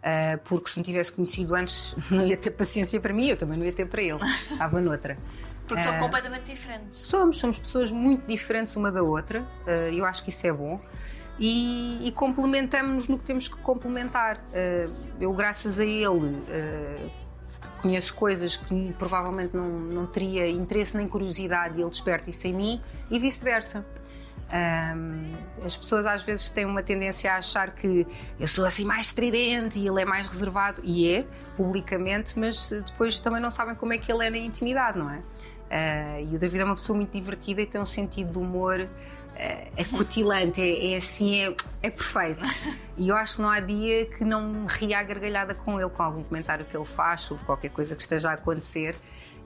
Ah, porque se me tivesse conhecido antes, não ia ter paciência para mim, eu também não ia ter para ele. Estava noutra. Porque são completamente diferentes. Somos, somos pessoas muito diferentes uma da outra, eh, eu acho que isso é bom. E, e complementamos-nos no que temos que complementar. Eh, eu, graças a ele, conheço coisas que provavelmente não, não teria interesse nem curiosidade e ele desperta isso em mim e vice-versa. Ahm, as pessoas às vezes têm uma tendência a achar que eu sou assim mais estridente e ele é mais reservado, e é, publicamente, mas depois também não sabem como é que ele é na intimidade, não é? Ah, e o David é uma pessoa muito divertida e tem um sentido de humor eh, acutilante, é, é assim, é, é perfeito. E eu acho que não há dia que não ria à gargalhada com ele, com algum comentário que ele faz, ou qualquer coisa que esteja a acontecer.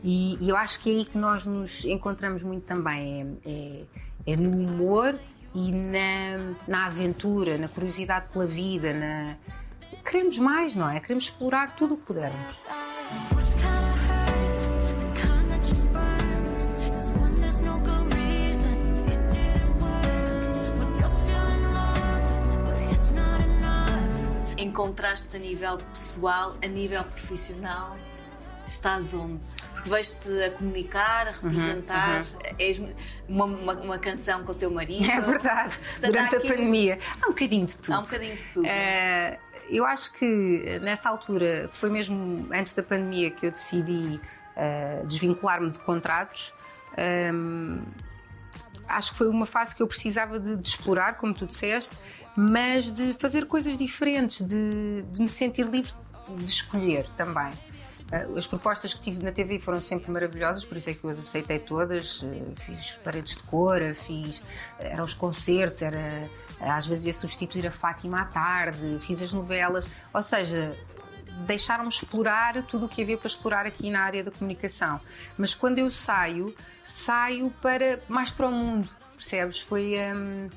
E, e eu acho que é aí que nós nos encontramos muito também, é, é, é no humor e na, na aventura, na curiosidade pela vida, na... Queremos mais, não é? Queremos explorar tudo o que pudermos. Encontraste a nível pessoal, a nível profissional? Estás onde? Porque vejo-te a comunicar, a Uhum, representar, és uma, uma, uma canção com o teu marido. É verdade. Portanto, Durante há a aqui- pandemia. Há um bocadinho de tudo. Há um bocadinho de tudo. Eh, eu acho que eh, nessa altura, foi mesmo antes da pandemia que eu decidi eh, desvincular-me de contratos. Acho que foi uma fase que eu precisava de, de explorar, como tu disseste, mas de fazer coisas diferentes, de, de me sentir livre de escolher também. Eh, As propostas que tive na TV foram sempre maravilhosas, por isso é que eu as aceitei todas. Eh, Fiz paredes de cor, fiz eram os concertos, era às vezes ia substituir a Fátima à tarde, fiz as novelas, ou seja, deixaram-me explorar tudo o que havia para explorar aqui na área da comunicação. Mas quando eu saio, saio para mais para o mundo, percebes? Foi hum,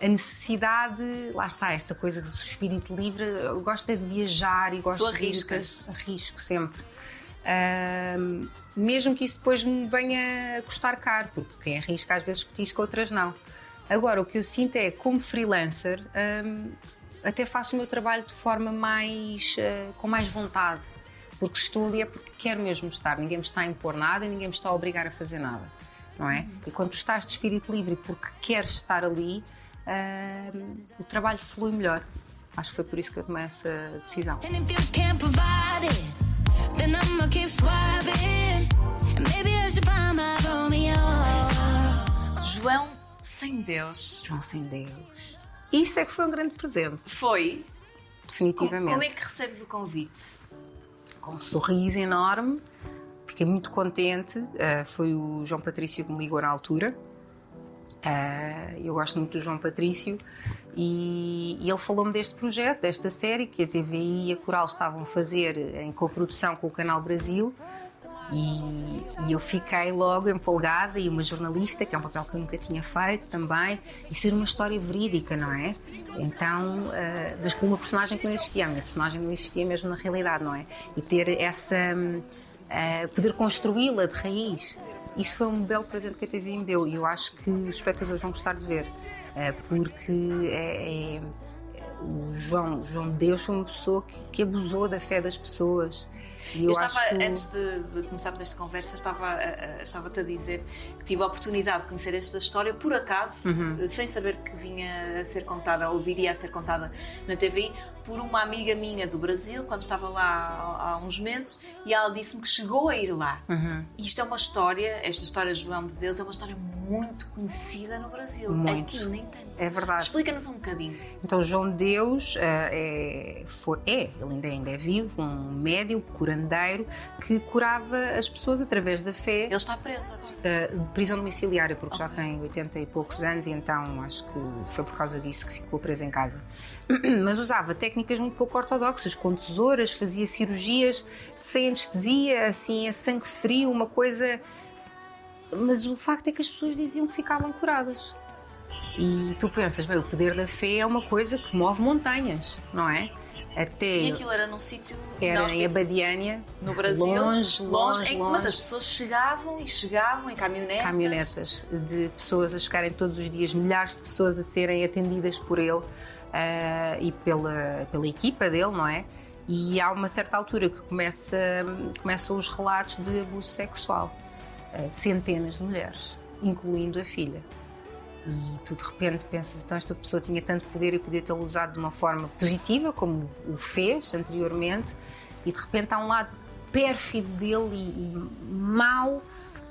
a necessidade, lá está, esta coisa do espírito livre. Eu gosto é de viajar e gosto Tu de arriscas. arrisco sempre. Hum, mesmo que isso depois me venha a custar caro, porque quem arrisca às vezes petisca, outras não. Agora, o que eu sinto é, como freelancer, hum, até faço o meu trabalho de forma mais. eh, com mais vontade. Porque se estou ali é porque quero mesmo estar. Ninguém me está a impor nada e ninguém me está a obrigar a fazer nada. Não é? E quando tu estás de espírito livre porque queres estar ali, hum, o trabalho flui melhor. Acho que foi por isso que eu tomei essa decisão. And if you can't provide it, then I'ma keep swiping. And maybe I should find my Romeo. João sem Deus. João sem Deus. Isso é que foi um grande presente, Foi. Definitivamente. como é que recebes o convite? com um sorriso enorme. Fiquei muito contente. Ah, foi o João Patrício que me ligou na altura. Ah, eu gosto muito do João Patrício e, e ele falou-me deste projeto, desta série que a TVI e a Coral estavam a fazer em coprodução com o Canal Brasil. E, e eu fiquei logo empolgada e uma jornalista, que é um papel que eu nunca tinha feito também, e ser uma história verídica, não é? Então, ah, mas com uma personagem que não existia, a minha personagem não existia mesmo na realidade, não é? E ter essa, eh, poder construí-la de raiz. Isso foi um belo presente que a TV me deu e eu acho que os espectadores vão gostar de ver, eh, porque é, é- o João, João de Deus foi uma pessoa que, que abusou da fé das pessoas. Eu, eu, estava, acho antes de, de começarmos esta conversa, estava, a- estava-te a dizer que tive a oportunidade de conhecer esta história por acaso, Uhum. eh, sem saber que vinha a ser contada ou viria a ser contada na TV, por uma amiga minha do Brasil, quando estava lá há, há uns meses, e ela disse-me que chegou a ir lá. Uhum. Isto é uma história, esta história de João de Deus é uma história muito conhecida no Brasil. Muito. Aqui nem tanto. É verdade. Explica-nos um bocadinho. Então, João de Deus eh, é, foi, é, ele ainda, ainda é vivo, um médico, curandeiro, que curava as pessoas através da fé. Ele está preso agora. de prisão domiciliária, porque já tem 80 e poucos anos e então acho que foi por causa disso que ficou preso em casa. Mas usava técnicas muito pouco ortodoxas, com tesouras, fazia cirurgias sem anestesia, assim, a sangue frio, uma coisa. Mas o facto é que as pessoas diziam que ficavam curadas. E tu pensas, bem, o poder da fé é uma coisa que move montanhas, não é? Até E aquilo era num sítio. era em Abadiânia, no Brasil, longe, longe, em- longe. mas as pessoas chegavam e chegavam em caminhonetas. caminhonetas de pessoas a chegarem todos os dias, milhares de pessoas a serem atendidas por ele ah, e pela, pela equipa dele, não é? E há uma certa altura que começa, começam os relatos de abuso sexual. Ah, centenas de mulheres, incluindo a filha. E tu de repente pensas, então esta pessoa tinha tanto poder e podia tê-lo usado de uma forma positiva, como o fez anteriormente, e de repente há um lado pérfido dele e, e mau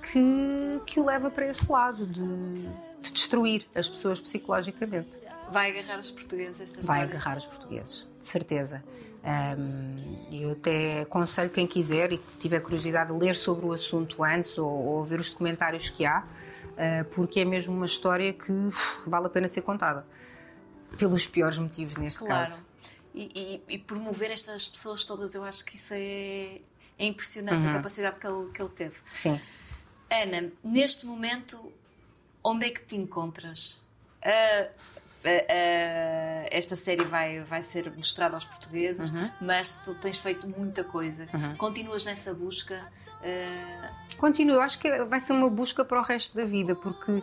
que, que o leva para esse lado de, de destruir as pessoas psicologicamente. Vai agarrar os portugueses esta Vai história. agarrar os portugueses, de certeza. Ahm, eu até aconselho quem quiser e que tiver curiosidade de ler sobre o assunto antes ou, ou ver os documentários que há, porque é mesmo uma história que vale a pena ser contada. Pelos piores motivos neste Claro. caso. E, e- e promover estas pessoas todas, eu acho que isso é, é impressionante, Uhum. a capacidade que ele, que ele teve. Sim. Ana, neste momento, onde é que te encontras? Ah, ah, ah, esta série vai, vai ser mostrada aos portugueses, Uhum. mas tu tens feito muita coisa. Continuas nessa busca. Continuo, eu acho que vai ser uma busca para o resto da vida, porque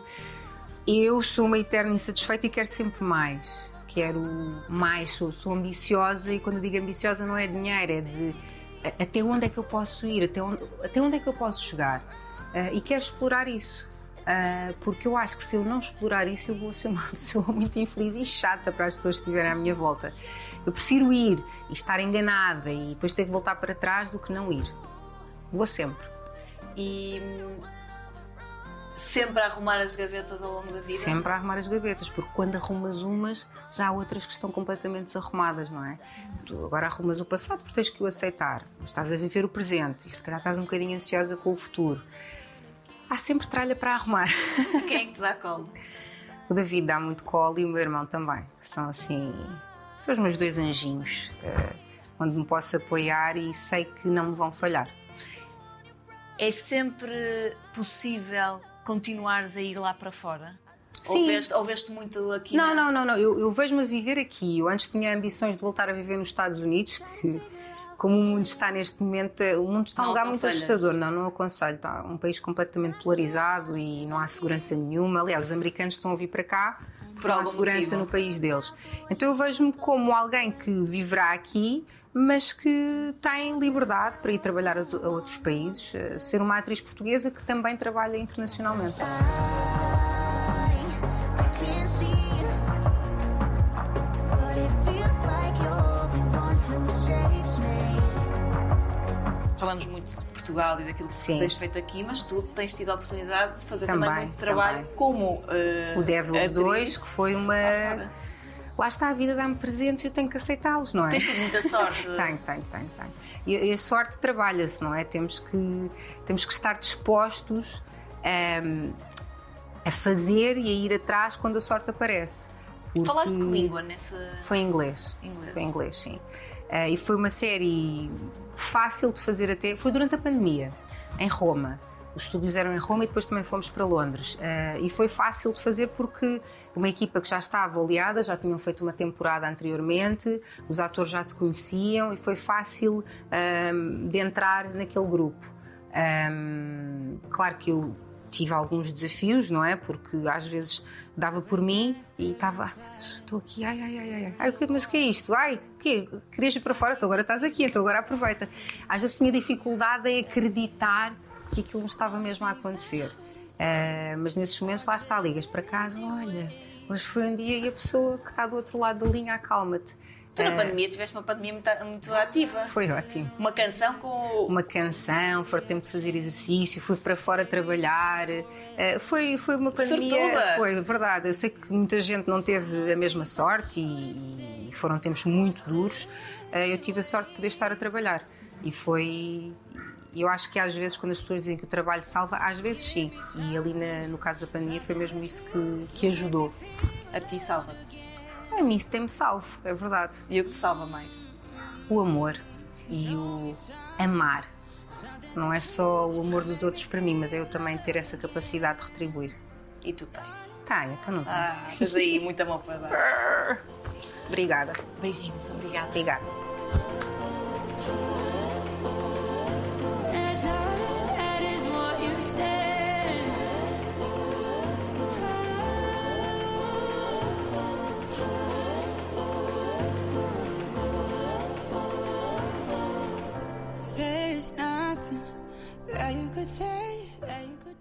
eu sou uma eterna insatisfeita e quero sempre mais. Quero mais, sou, sou ambiciosa e quando digo ambiciosa não é dinheiro, é de até onde é que eu posso ir, até onde, até onde é que eu posso chegar. Ah, e quero explorar isso. Ah, porque eu acho que se eu não explorar isso, eu vou ser uma pessoa muito infeliz e chata para as pessoas que estiverem à minha volta. Eu prefiro ir e estar enganada e depois ter que voltar para trás do que não ir. Vou sempre. E sempre a arrumar as gavetas ao longo da vida. Sempre a arrumar as gavetas, porque quando arrumas umas, já há outras que estão completamente desarrumadas, não é? Tu agora arrumas o passado porque tens que o aceitar, mas estás a viver o presente e se calhar estás um bocadinho ansiosa com o futuro. Há sempre tralha para arrumar. Quem é que te dá colo? O David dá muito colo e o meu irmão também. São assim. São os meus dois anjinhos, eh, onde me posso apoiar e sei que não me vão falhar. É sempre possível continuares a ir lá para fora? Ou Sim. veste, ou veste muito aqui? Não, na- não, não, não. Eu, eu vejo-me a viver aqui. Eu antes tinha ambições de voltar a viver nos Estados Unidos, que como o mundo está neste momento, é- o mundo está um lugar muito assustador. Não, não aconselho. Está um país completamente polarizado e não há segurança nenhuma. Aliás, os americanos estão a vir para cá Por não há segurança motivo. no país deles. Então eu vejo-me como alguém que viverá aqui, mas que tem liberdade para ir trabalhar a a outros países, eh, ser uma atriz portuguesa que também trabalha internacionalmente. Falamos muito de Portugal e daquilo que Sim. tens feito aqui, mas tu tens tido a oportunidade de fazer também, Também, muito trabalho também. como eh, O Devils atriz. 2, que foi uma. Lá está, a vida dá-me presentes e eu tenho que aceitá-los, não é? Tens tido muita sorte. Tenho, tenho, tenho, tenho. E, a sorte trabalha-se, não é? Temos que, temos que estar dispostos ahm, a fazer e a ir atrás quando a sorte aparece. Falaste que língua nesse. Foi em inglês. Inglês. Foi em inglês, sim. Ah, e foi uma série fácil de fazer até. Foi durante a pandemia, em Roma. Os estúdios eram em Roma e depois também fomos para Londres. Ah, e foi fácil de fazer porque uma equipa que já estava oleada, já tinham feito uma temporada anteriormente, os atores já se conheciam e foi fácil ah, de entrar naquele grupo. Ahm, claro que eu tive alguns desafios, não é? Porque às vezes dava por mim e estava, ai meu Deus, estou aqui, ai, ai, ai, ai, ai, o que- mas o que é isto? Ai, o quê? Querias ir para fora? Então agora estás aqui, então agora aproveita. Às vezes tinha dificuldade em acreditar que aquilo estava mesmo a acontecer. Ah, mas nesses momentos lá está, ligas para casa, olha, hoje foi um dia e a pessoa que está do outro lado da linha acalma-te. Tu na Ah, pandemia tiveste uma pandemia muito, muito ativa. Foi ótimo Uma canção com. uma canção, foi tempo de fazer exercício, fui para fora trabalhar. Eh, foi, foi uma pandemia. Sortuda! Foi verdade. Eu sei que muita gente não teve a mesma sorte e, e foram tempos muito duros. Eh, eu tive a sorte de poder estar a trabalhar. E foi. Eu acho que às vezes, quando as pessoas dizem que o trabalho salva, às vezes sim. E ali na- no caso da pandemia foi mesmo isso que, que ajudou. A ti salva-te. A mim isso tem-me salvo, é verdade. E o que te salva mais? o amor e o amar. Não é só o amor dos outros para mim, mas é eu também ter essa capacidade de retribuir. E tu tens. Tenho, tu não tens. Ah, tens aí muito amor para dar. Obrigada, Beijinhos, obrigada. obrigada. There is nothing that you could say, that you could.